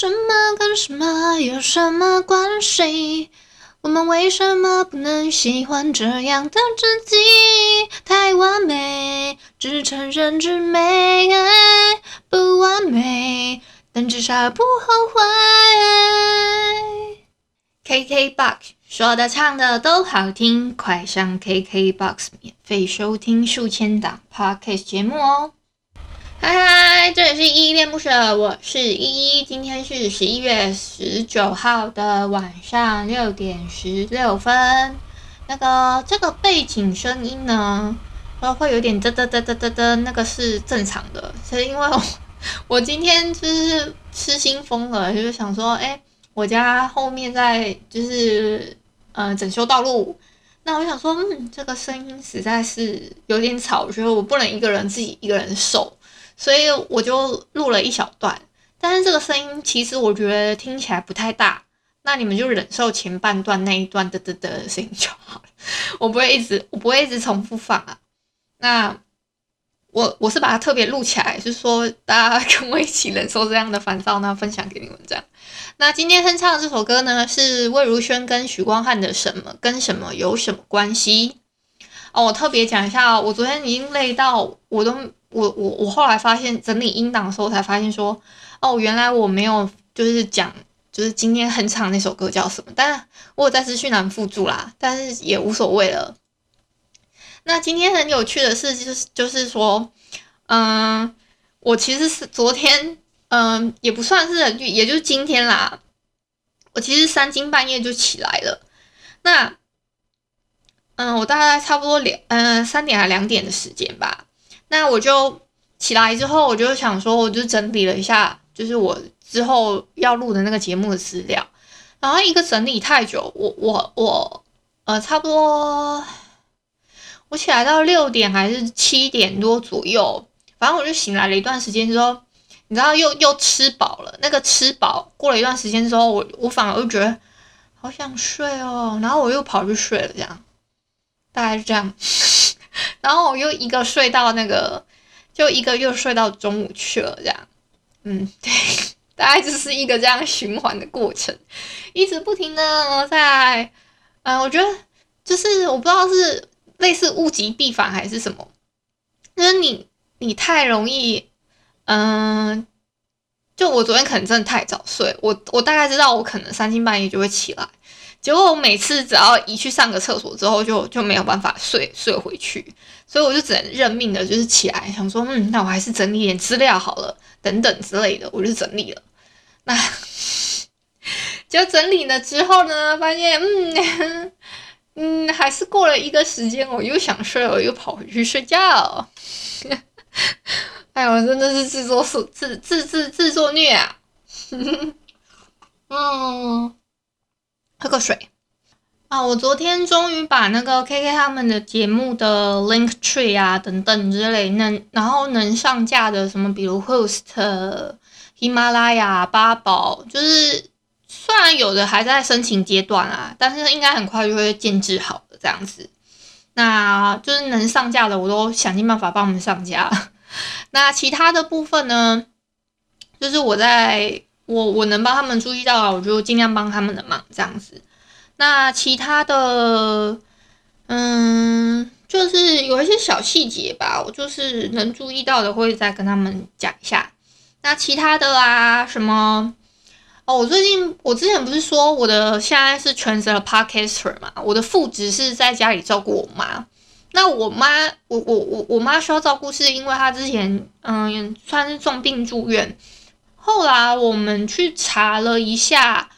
什么跟什么有什么关系？我们为什么不能喜欢这样的自己？太完美，只承认之美，不完美，但至少不后悔。KKBOX 说的唱的都好听，快上 KKBOX 免费收听数千档 Podcast 节目哦。嗨嗨，这里是依依恋不舍，我是依依。今天是十一月十九号的晚上六点十六分。那个这个背景声音呢，会有点嘚嘚嘚嘚嘚嘚，那个是正常的。是因为我，我今天就是失心疯了，就是想说，哎，我家后面在就是呃整修道路，那我想说，嗯，这个声音实在是有点吵，我觉得我不能一个人自己一个人受。所以我就录了一小段，但是这个声音其实我觉得听起来不太大，那你们就忍受前半段那一段的的的声音就好了，我不会一直我不会一直重复放啊。那我我是把它特别录起来，是说大家跟我一起忍受这样的烦躁，那分享给你们这样。那今天哼唱的这首歌呢，是魏如萱跟许光汉的《什么跟什么有什么关系》哦。我特别讲一下，我昨天已经累到我都。我我我后来发现整理音档的时候才发现说，哦，原来我没有就是讲就是今天很唱那首歌叫什么，但是我有在资讯栏附注啦，但是也无所谓了。那今天很有趣的事就是就是说，嗯，我其实是昨天，嗯，也不算是，也就是今天啦，我其实三更半夜就起来了。那，嗯，我大概差不多两，嗯，三点还两点的时间吧。那我就起来之后，我就想说，我就整理了一下，就是我之后要录的那个节目的资料。然后一个整理太久，我我我呃，差不多我起来到六点还是七点多左右，反正我就醒来了一段时间之后，你知道又又吃饱了。那个吃饱过了一段时间之后，我我反而又觉得好想睡哦，然后我又跑去睡了，这样大概是这样。然后我又一个睡到那个，就一个又睡到中午去了，这样，嗯，对，大概就是一个这样循环的过程，一直不停的在，嗯、我觉得就是我不知道是类似物极必反还是什么，就是你你太容易，嗯、就我昨天可能真的太早睡，我我大概知道我可能三更半夜就会起来。结果我每次只要一去上个厕所之后就，就就没有办法睡睡回去，所以我就只能认命的，就是起来想说，嗯，那我还是整理点资料好了，等等之类的，我就整理了。那 就整理了之后呢，发现，嗯嗯，还是过了一个时间，我又想睡，我又跑回去睡觉。哎呦，我真的是自作自自自自自作孽啊！嗯。喝个水啊！我昨天终于把那个 KK 他们的节目的 Link Tree 啊等等之类能，然后能上架的什么，比如 Host、喜马拉雅、八宝，就是虽然有的还在申请阶段啊，但是应该很快就会建置好的这样子。那就是能上架的，我都想尽办法帮我们上架。那其他的部分呢，就是我在。我我能帮他们注意到，我就尽量帮他们的忙，这样子。那其他的，嗯，就是有一些小细节吧，我就是能注意到的，会再跟他们讲一下。那其他的啊，什么？哦，我最近我之前不是说我的现在是全职的 podcaster 嘛？我的副职是在家里照顾我妈。那我妈，我我我我妈需要照顾，是因为她之前嗯算是重病住院。后来我们去查了一下，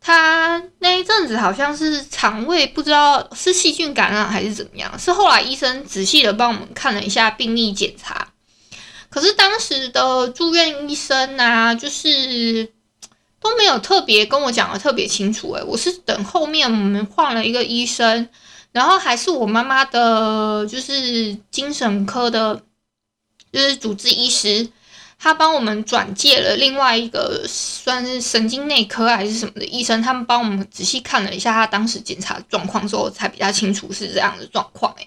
他那一阵子好像是肠胃不知道是细菌感染还是怎么样，是后来医生仔细的帮我们看了一下病历检查，可是当时的住院医生啊，就是都没有特别跟我讲的特别清楚。诶，我是等后面我们换了一个医生，然后还是我妈妈的，就是精神科的，就是主治医师。他帮我们转介了另外一个算是神经内科还是什么的医生，他们帮我们仔细看了一下他当时检查状况之后，才比较清楚是这样的状况。诶，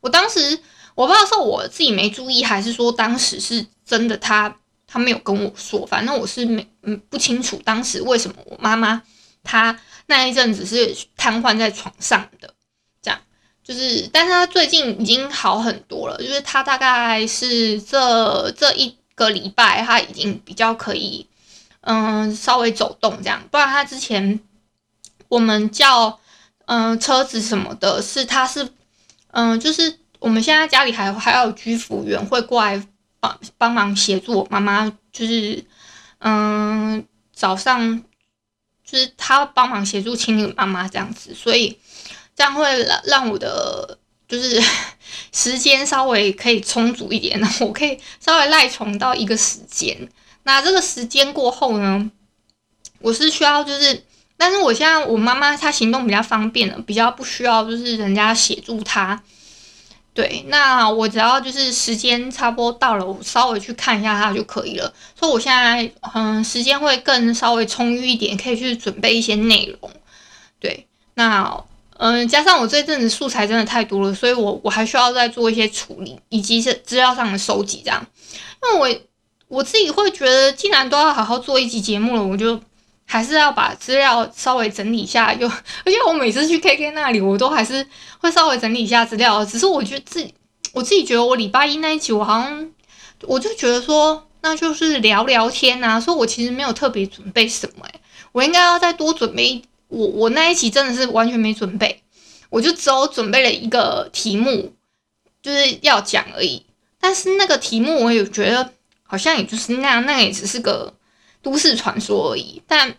我当时我不知道是我自己没注意，还是说当时是真的他他没有跟我说，反正我是没嗯不清楚当时为什么我妈妈她那一阵子是瘫痪在床上的，这样就是，但是他最近已经好很多了，就是他大概是这这一。个礼拜他已经比较可以，嗯，稍微走动这样，不然他之前我们叫嗯车子什么的，是他是嗯，就是我们现在家里还还有居服员会过来帮帮忙协助我妈妈，就是嗯早上就是他帮忙协助清理妈妈这样子，所以这样会让让我的。就是 时间稍微可以充足一点，我可以稍微赖床到一个时间。那这个时间过后呢，我是需要就是，但是我现在我妈妈她行动比较方便了，比较不需要就是人家协助她。对，那我只要就是时间差不多到了，我稍微去看一下她就可以了。所以我现在嗯，时间会更稍微充裕一点，可以去准备一些内容。对，那。嗯，加上我这阵子素材真的太多了，所以我我还需要再做一些处理，以及是资料上的收集，这样。因为我我自己会觉得，既然都要好好做一集节目了，我就还是要把资料稍微整理一下。又 而且我每次去 KK 那里，我都还是会稍微整理一下资料。只是我觉得自己，我自己觉得我礼拜一那一集，我好像我就觉得说，那就是聊聊天啊，所以我其实没有特别准备什么，诶，我应该要再多准备一。我我那一期真的是完全没准备，我就只有准备了一个题目，就是要讲而已。但是那个题目我也觉得好像也就是那样，那个也只是个都市传说而已。但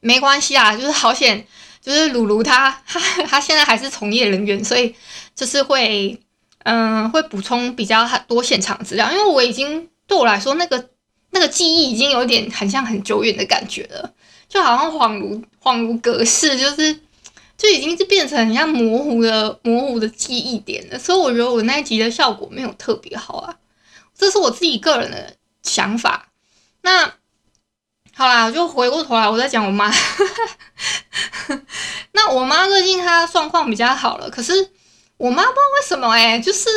没关系啊，就是好险，就是鲁鲁他他他现在还是从业人员，所以就是会嗯、会补充比较多现场资料，因为我已经对我来说那个那个记忆已经有点很像很久远的感觉了。就好像恍如恍如隔世，就是就已经是变成很像模糊的模糊的记忆点了，所以我觉得我那一集的效果没有特别好啊，这是我自己个人的想法。那好啦，我就回过头来，我再讲我妈。那我妈最近她状况比较好了，可是我妈不知道为什么哎、就是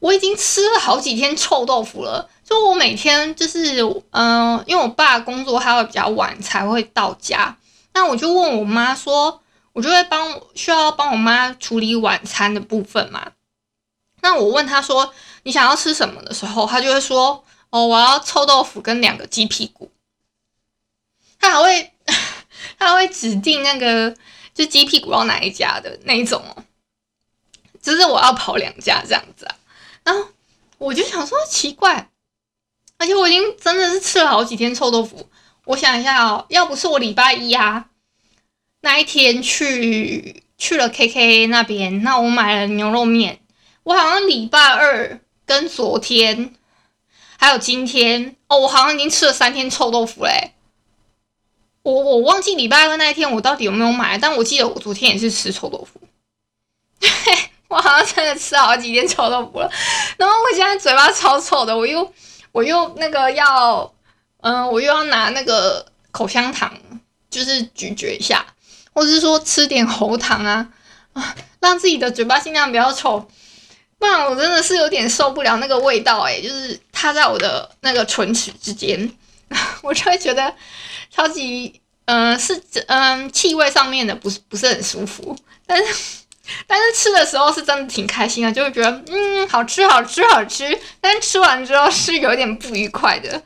我已经吃了好几天臭豆腐了。就我每天就是，嗯、因为我爸工作他会比较晚才会到家，那我就问我妈说，我就会帮需要帮我妈处理晚餐的部分嘛。那我问他说，你想要吃什么的时候，他就会说，哦，我要臭豆腐跟两个鸡屁股。他还会，他还会指定那个就鸡屁股要哪一家的那一种哦，就是我要跑两家这样子啊。然后我就想说奇怪。而且我已经真的是吃了好几天臭豆腐。我想一下哦，要不是我礼拜一啊那一天去去了 KK 那边，那我买了牛肉面。我好像礼拜二跟昨天还有今天哦，我好像已经吃了三天臭豆腐嘞。我我忘记礼拜二那一天我到底有没有买，但我记得我昨天也是吃臭豆腐。我好像真的吃好几天臭豆腐了，然后我现在嘴巴超臭的，我又。我又那个要，嗯、我又要拿那个口香糖，就是咀嚼一下，或者是说吃点喉糖啊，啊，让自己的嘴巴尽量不要臭，不然我真的是有点受不了那个味道，诶，就是它在我的那个唇齿之间，我就会觉得超级，嗯、是，嗯、气味上面的不是不是很舒服，但是。但是吃的时候是真的挺开心的，就会觉得嗯，好吃好吃好吃。但吃完之后是有点不愉快的，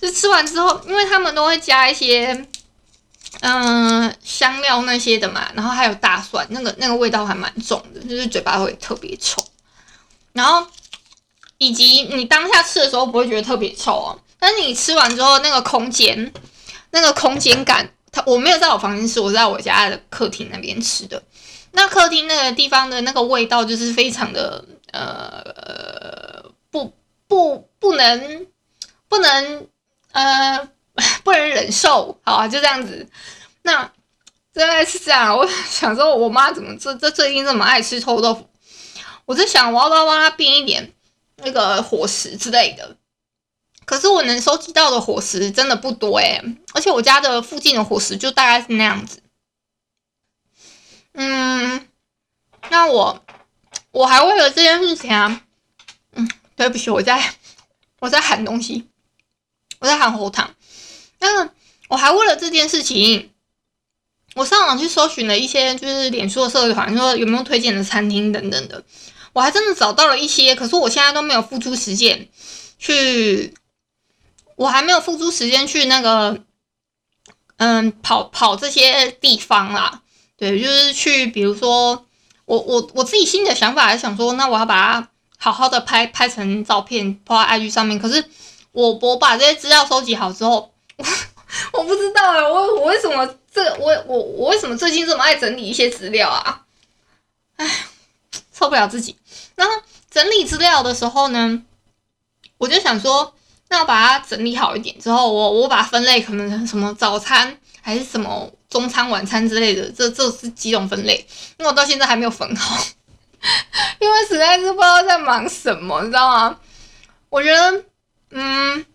就吃完之后，因为他们都会加一些嗯、香料那些的嘛，然后还有大蒜，那个那个味道还蛮重的，就是嘴巴会特别臭。然后以及你当下吃的时候不会觉得特别臭哦，但是你吃完之后那个空间那个空间感，它我没有在我房间吃，我在我家的客厅那边吃的。那客厅那个地方的那个味道就是非常的呃不不不能不能呃 不能忍受，好啊，就这样子。那真的是这样，我想说，我妈怎么这这最近这么爱吃臭豆腐？我在想，我要不要帮她变一点那个伙食之类的？可是我能收集到的伙食真的不多诶，而且我家的附近的伙食就大概是那样子。嗯，那我我还为了这件事情啊，嗯，对不起，我在我在喊东西，我在喊喉糖。那我还为了这件事情，我上网去搜寻了一些就是脸书的社团，说有没有推荐的餐厅等等的，我还真的找到了一些，可是我现在都没有付出时间去。我还没有付出时间去那个，嗯，跑跑这些地方啦。对，就是去，比如说，我我我自己新的想法还是想说，那我要把它好好的拍拍成照片，放在 IG 上面。可是我我把这些资料收集好之后，我 我不知道哎，我我为什么这我我我为什么最近这么爱整理一些资料啊？哎，受不了自己。然后整理资料的时候呢，我就想说。那我把它整理好一点之后，我我把分类，可能什么早餐还是什么中餐、晚餐之类的，这这是几种分类。因为我到现在还没有分好，因为实在是不知道在忙什么，你知道吗？我觉得，嗯，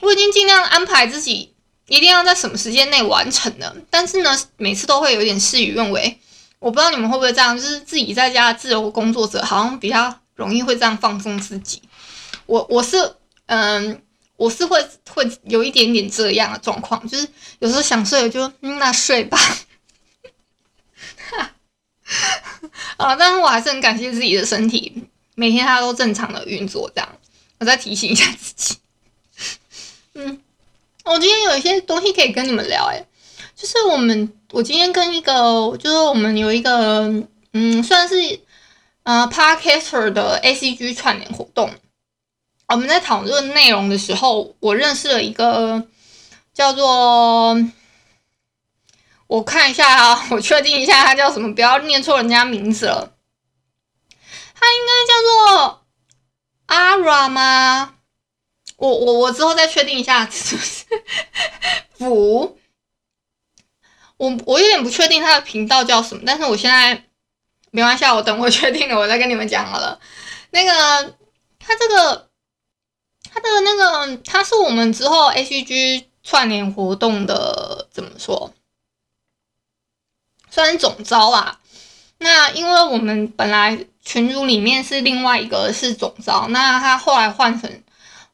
我已经尽量安排自己一定要在什么时间内完成的，但是呢，每次都会有点事与愿违。我不知道你们会不会这样，就是自己在家自由工作者，好像比较容易会这样放纵自己。我我是。嗯，我是会会有一点点这样的状况，就是有时候想睡了就嗯，那睡吧。啊，但是我还是很感谢自己的身体，每天它都正常的运作。这样，我再提醒一下自己。嗯，我今天有一些东西可以跟你们聊，诶，就是我们我今天跟一个，就是我们有一个嗯，算是呃，Podcaster 的 ACG 串联活动。我们在讨论内容的时候，我认识了一个叫做……我看一下啊，我确定一下他叫什么，不要念错人家名字了。他应该叫做阿阮吗？我我我之后再确定一下是不是 不？我我有点不确定他的频道叫什么，但是我现在没关系，我等我确定了，我再跟你们讲好了。那个他这个。他的那个，他是我们之后 ACG 串联活动的怎么说？算是总招啊。那因为我们本来群组里面是另外一个是总招，那他后来换成，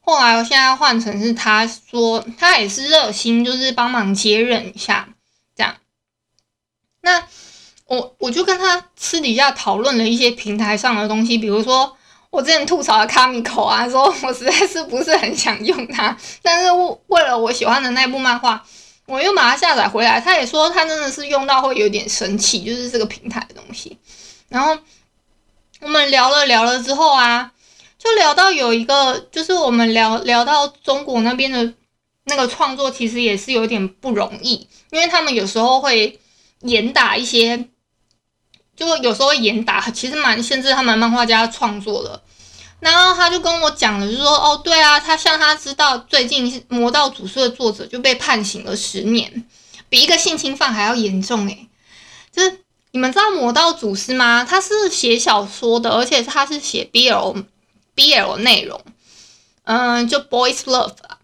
后来现在换成是他说他也是热心，就是帮忙接任一下这样。那我我就跟他私底下讨论了一些平台上的东西，比如说。我之前吐槽了卡米口啊，说我实在是不是很想用它，但是为了我喜欢的那部漫画，我又把它下载回来。他也说他真的是用到会有点生气，就是这个平台的东西。然后我们聊了聊了之后啊，就聊到有一个，就是我们聊聊到中国那边的那个创作，其实也是有点不容易，因为他们有时候会严打一些。就有时候会严打，其实蛮限制他们漫画家创作的。然后他就跟我讲了，就说，哦，对啊，他像他知道最近《魔道祖师》的作者就被判刑了十年，比一个性侵犯还要严重诶。就是你们知道《魔道祖师》吗？他是写小说的，而且他是写 BL BL 内容，嗯，就 Boys Love 啊，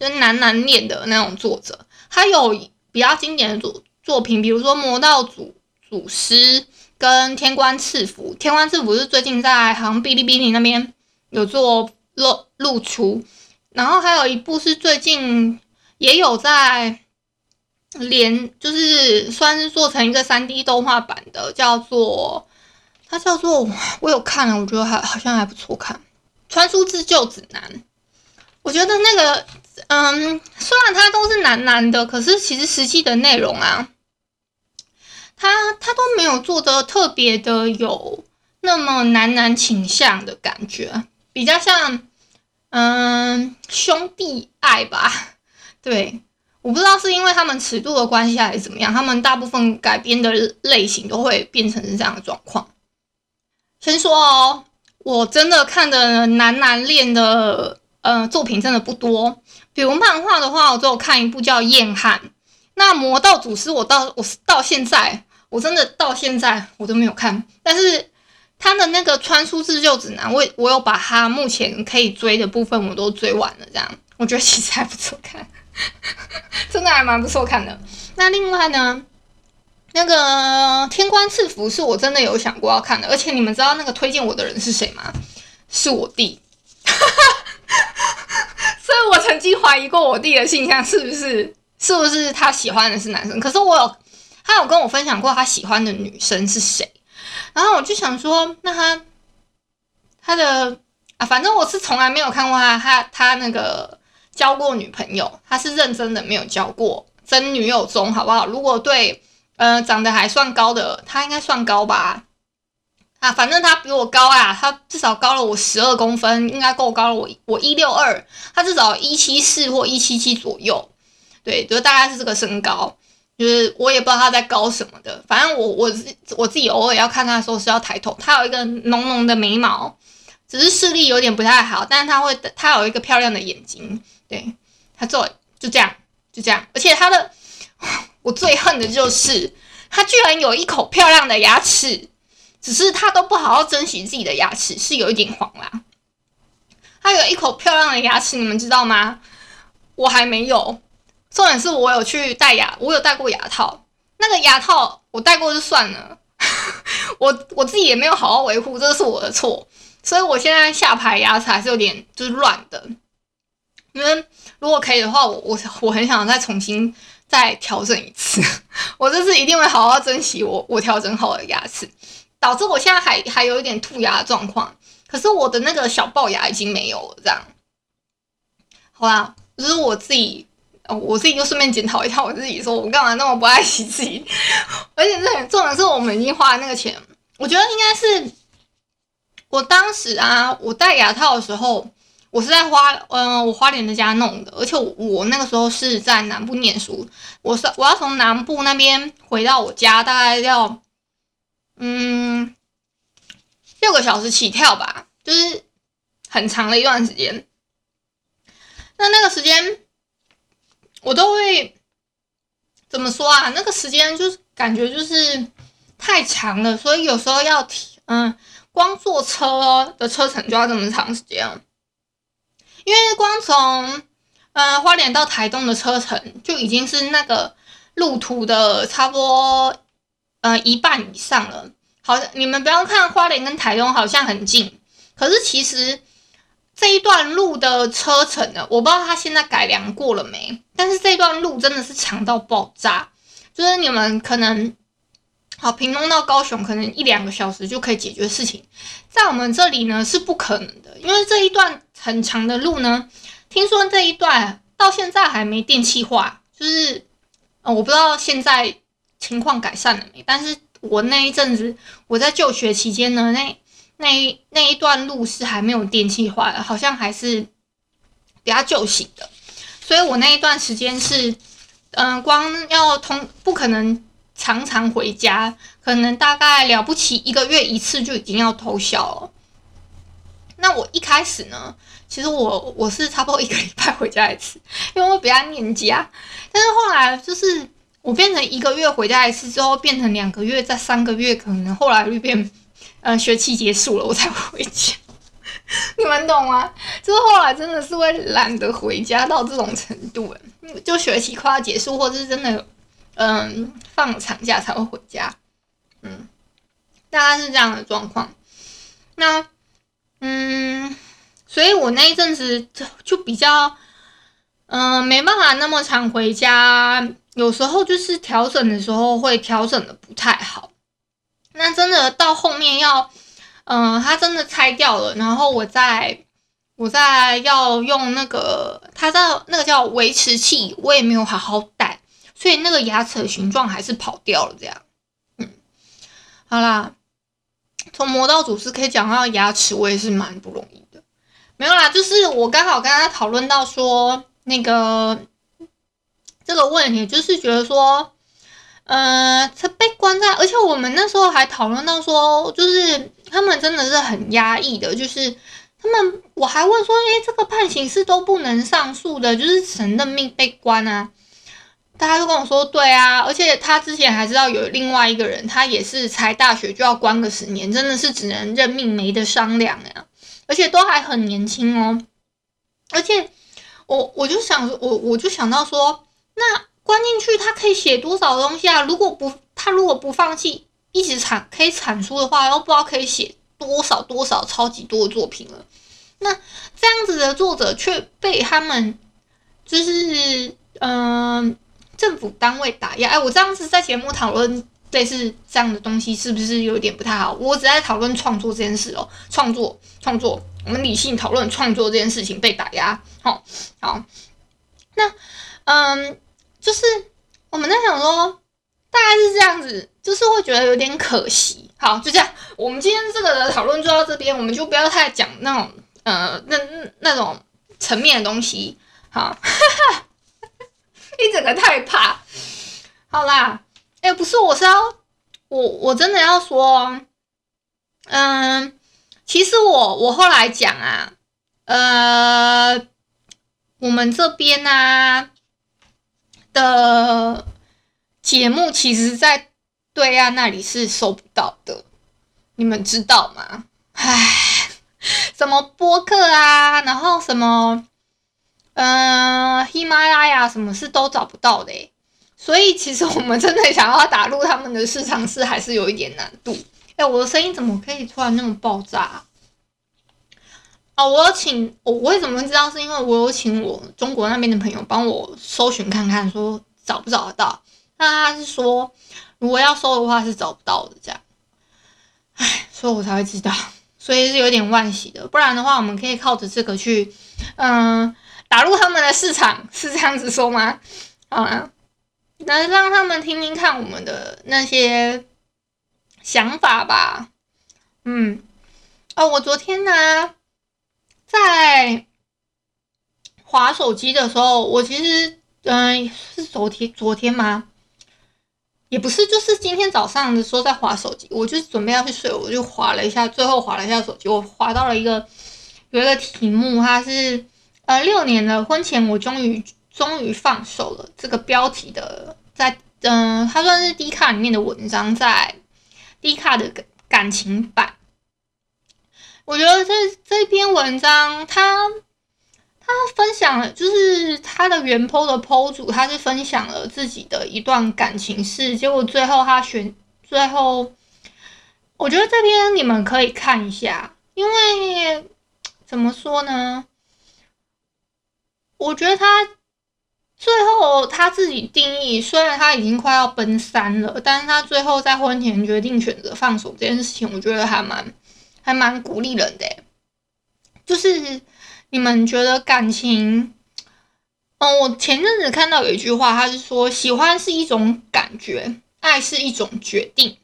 就男男恋的那种作者。他有比较经典的作作品，比如说《魔道祖》。祖师跟天官赐福，天官赐福是最近在好像哔哩哔哩那边有做露露出，然后还有一部是最近也有在连，就是算是做成一个三 D 动画版的，叫做它叫做我有看了，我觉得还好像还不错看，《穿书自救指南》。我觉得那个嗯，虽然它都是男男的，可是其实实际的内容啊。他他都没有做的特别的有那么男男倾向的感觉，比较像嗯兄弟爱吧。对，我不知道是因为他们尺度的关系还是怎么样，他们大部分改编的类型都会变成是这样的状况。先说哦，我真的看的男男恋的呃作品真的不多。比如漫画的话，我只有看一部叫《燕汉》。那《魔道祖师》，我到我到现在，我真的到现在我都没有看。但是他的那个《穿书自救指南》，我我有把他目前可以追的部分我都追完了。这样，我觉得其实还不错看，真的还蛮不错看的。那另外呢，那个《天官赐福》是我真的有想过要看的，而且你们知道那个推荐我的人是谁吗？是我弟。所以我曾经怀疑过我弟的性向是不是是不是他喜欢的是男生，可是我有他有跟我分享过他喜欢的女生是谁，然后我就想说，那他他的啊，反正我是从来没有看过他他他那个交过女朋友，他是认真的没有交过真女友中，好不好？如果对呃长得还算高的，他应该算高吧。啊，反正他比我高啊，他至少高了我十二公分，应该够高了我。我一六二，他至少一七四或一七七左右，对，就大概是这个身高。就是我也不知道他在高什么的，反正我我我自己偶尔要看他的时候是要抬头。他有一个浓浓的眉毛，只是视力有点不太好，但是他会，他有一个漂亮的眼睛，对，他做就这样就这样，而且他的 我最恨的就是他居然有一口漂亮的牙齿。只是他都不好好珍惜自己的牙齿，是有一点黄啦。他有一口漂亮的牙齿，你们知道吗？我还没有。重点是我有去戴牙，我有戴过牙套。那个牙套我戴过就算了，我我自己也没有好好维护，这是我的错。所以我现在下排牙齿还是有点就是乱的。因为如果可以的话，我我我很想再重新再调整一次。我这次一定会好好珍惜我我调整好的牙齿。导致我现在还还有一点兔牙状况，可是我的那个小龅牙已经没有了。这样，好啦，就是我自己，哦我自己就顺便检讨一下我自己，说我干嘛那么不爱惜自己？而且这很重要的是，我们已经花了那个钱，我觉得应该是我当时啊，我戴牙套的时候，我是在花，嗯、我花莲的家弄的，而且我，我那个时候是在南部念书，我是我要从南部那边回到我家，大概要。嗯，六个小时起跳吧，就是很长的一段时间。那那个时间，我都会怎么说啊？那个时间就是感觉就是太长了，所以有时候要提，嗯，光坐车的车程就要这么长时间。因为光从嗯花莲到台东的车程就已经是那个路途的差不多。呃，一半以上了。好，你们不要看花莲跟台东好像很近，可是其实这一段路的车程呢，我不知道它现在改良过了没。但是这段路真的是长到爆炸，就是你们可能好屏东到高雄，可能一两个小时就可以解决事情，在我们这里呢是不可能的，因为这一段很长的路呢，听说这一段到现在还没电气化，就是呃，我不知道现在。情况改善了没？但是我那一阵子我在就学期间呢，那那一那一段路是还没有电气化的，好像还是比较旧型的，所以我那一段时间是，嗯、光要通不可能常常回家，可能大概了不起一个月一次就已经要偷笑了。那我一开始呢，其实我我是差不多一个礼拜回家一次，因为我比较念家，但是后来就是。我变成一个月回家一次之后，变成两个月，再三个月，可能后来就变，呃，学期结束了我才回家。你们懂吗？就是后来真的是会懒得回家到这种程度，就学期快要结束，或者是真的，嗯，放长假才会回家。嗯，大概是这样的状况。那，嗯，所以我那一阵子就就比较，嗯，没办法那么常回家。有时候就是调整的时候会调整的不太好，那真的到后面要，嗯、它真的拆掉了，然后我再我再要用那个，它叫那个叫维持器，我也没有好好戴，所以那个牙齿的形状还是跑掉了。这样，嗯，好啦，从魔道祖师可以讲到牙齿，我也是蛮不容易的。没有啦，就是我刚好跟他讨论到说那个。这个问题就是觉得说，呃，他被关在，而且我们那时候还讨论到说，就是他们真的是很压抑的，就是他们我还问说，诶，这个判刑是都不能上诉的，就是只能认命被关啊。大家都跟我说，对啊，而且他之前还知道有另外一个人，他也是才大学就要关个十年，真的是只能认命，没得商量呀。而且都还很年轻哦，而且我我就想，我我就想到说，那关进去他可以写多少东西啊？如果不他如果不放弃，一直产可以产出的话，都不知道可以写多少多少超级多的作品了。那这样子的作者却被他们就是嗯。政府单位打压，哎，我这样子在节目讨论类似这样的东西，是不是有点不太好？我只在讨论创作这件事哦，创作，创作，我们理性讨论创作这件事情被打压，好，好，那，嗯，就是我们在想说，大概是这样子，就是会觉得有点可惜。好，就这样，我们今天这个的讨论就到这边，我们就不要太讲那种，呃，那那种层面的东西，好。一整个太怕，好啦，哎、不是，我是要，我我真的要说，嗯，其实我我后来讲啊，呃，我们这边啊的节目，其实在对岸那里是收不到的，你们知道吗？唉，什么播客啊，然后什么。嗯，喜马拉雅什么事都找不到的，所以其实我们真的想要打入他们的市场是还是有一点难度。哎，我的声音怎么可以突然那么爆炸？哦，我有请我，为什么知道？是因为我有请我中国那边的朋友帮我搜寻看看，说找不找得到？那他是说，如果要搜的话是找不到的，这样。哎，所以我才会知道，所以是有点惋惜的。不然的话，我们可以靠着这个去，嗯。打入他们的市场是这样子说吗？好啊，能让他们听听看我们的那些想法吧。嗯，哦，我昨天呢，在划手机的时候，我其实嗯、是昨天昨天吗？也不是，就是今天早上的时候在滑手机，我就准备要去睡，我就滑了一下，最后滑了一下手机，我滑到了一个有一个题目，它是。呃，六年的，婚前我终于终于放手了。这个标题的，在嗯、它算是 D 卡里面的文章，在 D 卡的感情版。我觉得这这篇文章，它他分享了，就是他的原 po 的 po 主，他是分享了自己的一段感情事。结果最后他选，最后我觉得这篇你们可以看一下，因为怎么说呢？我觉得他最后他自己定义，虽然他已经快要奔三了，但是他最后在婚前决定选择放手这件事情，我觉得还蛮还蛮鼓励人的。就是你们觉得感情，嗯，我前阵子看到有一句话，他是说喜欢是一种感觉，爱是一种决定。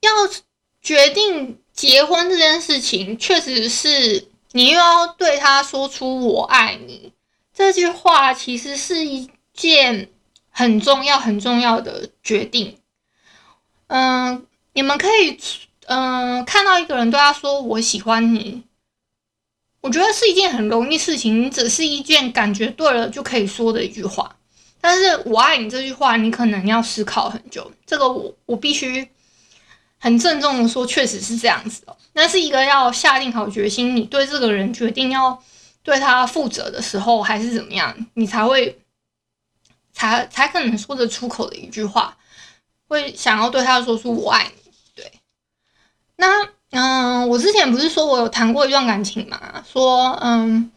要决定结婚这件事情，确实是。你又要对他说出“我爱你”这句话，其实是一件很重要、很重要的决定。嗯，你们可以嗯看到一个人对他说“我喜欢你”，我觉得是一件很容易事情，你只是一件感觉对了就可以说的一句话。但是我爱你这句话，你可能要思考很久。这个我我必须。很郑重的说，确实是这样子哦。那是一个要下定好决心，你对这个人决定要对他负责的时候，还是怎么样，你才会才才可能说得出口的一句话，会想要对他说出“我爱你”。对，那嗯、我之前不是说我有谈过一段感情嘛？说嗯，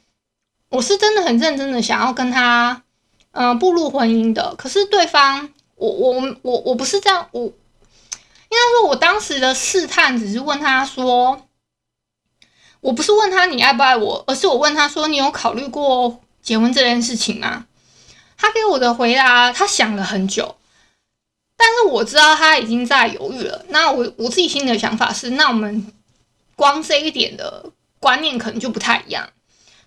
我是真的很认真的想要跟他嗯、步入婚姻的，可是对方，我我我我不是这样，我。应该说，我当时的试探只是问他说：“我不是问他你爱不爱我，而是我问他说，你有考虑过结婚这件事情吗？”他给我的回答，他想了很久，但是我知道他已经在犹豫了。那我我自己心里的想法是，那我们光这一点的观念可能就不太一样，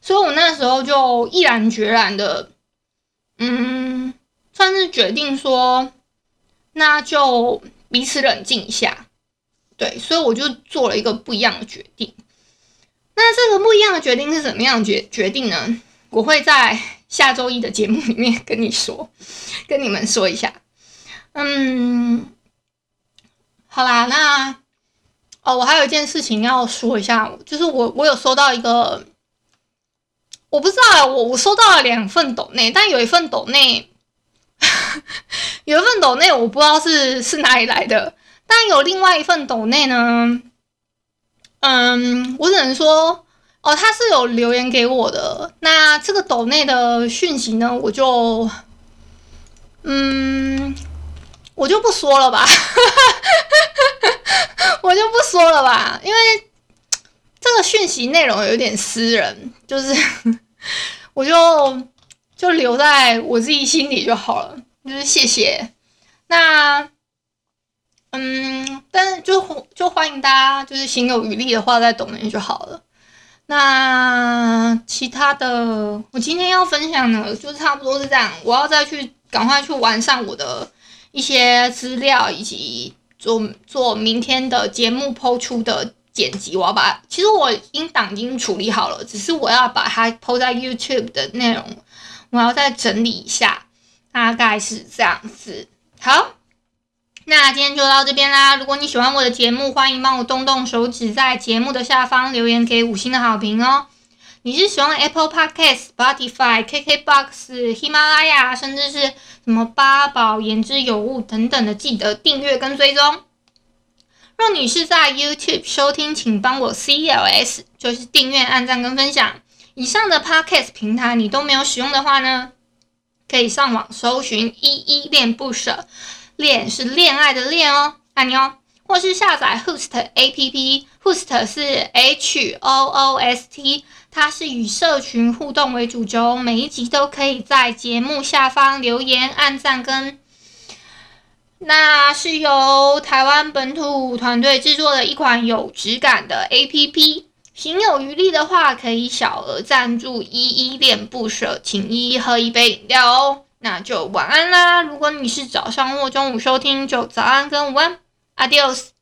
所以我那时候就毅然决然的，嗯，算是决定说，那就。彼此冷静一下，对，所以我就做了一个不一样的决定。那这个不一样的决定是怎么样决决定呢？我会在下周一的节目里面跟你说，跟你们说一下。嗯，好啦，那哦，我还有一件事情要说一下，就是我我有收到一个，我不知道，我我收到了两份抖内，但有一份抖内，有一份抖内我不知道是是哪里来的，但有另外一份抖内呢，嗯，我只能说。哦，他是有留言给我的。那这个抖内的讯息呢，我就，嗯，我就不说了吧，我就不说了吧，因为这个讯息内容有点私人，就是 我就就留在我自己心里就好了。就是谢谢。那，嗯，但是就就欢迎大家，就是心有余力的话，在抖内就好了。那其他的，我今天要分享的，就差不多是这样。我要再去赶快去完善我的一些资料，以及做做明天的节目播出的剪辑。我要把，其实我音档已经处理好了，只是我要把它抛在 YouTube 的内容，我要再整理一下，大概是这样子。好。那今天就到这边啦！如果你喜欢我的节目，欢迎帮我动动手指，在节目的下方留言给五星的好评哦。你是喜欢 Apple Podcast、Spotify、KKBox、喜马拉雅，甚至是什么八宝、言之有物等等的，记得订阅跟追踪。若你是在 YouTube 收听，请帮我 CLS，就是订阅、按赞跟分享。以上的 Podcast 平台你都没有使用的话呢，可以上网搜寻依依恋不舍。恋是恋爱的恋哦，爱你哦，或是下载 Host APP，Host 是 H O O S T，它是以社群互动为主轴，每一集都可以在节目下方留言、按赞跟。那是由台湾本土团队制作的一款有质感的 APP，行有余力的话，可以小额赞助，依依恋不舍，请依依喝一杯饮料哦。那就晚安啦！如果你是早上或中午收听，就早安跟午安，Adios。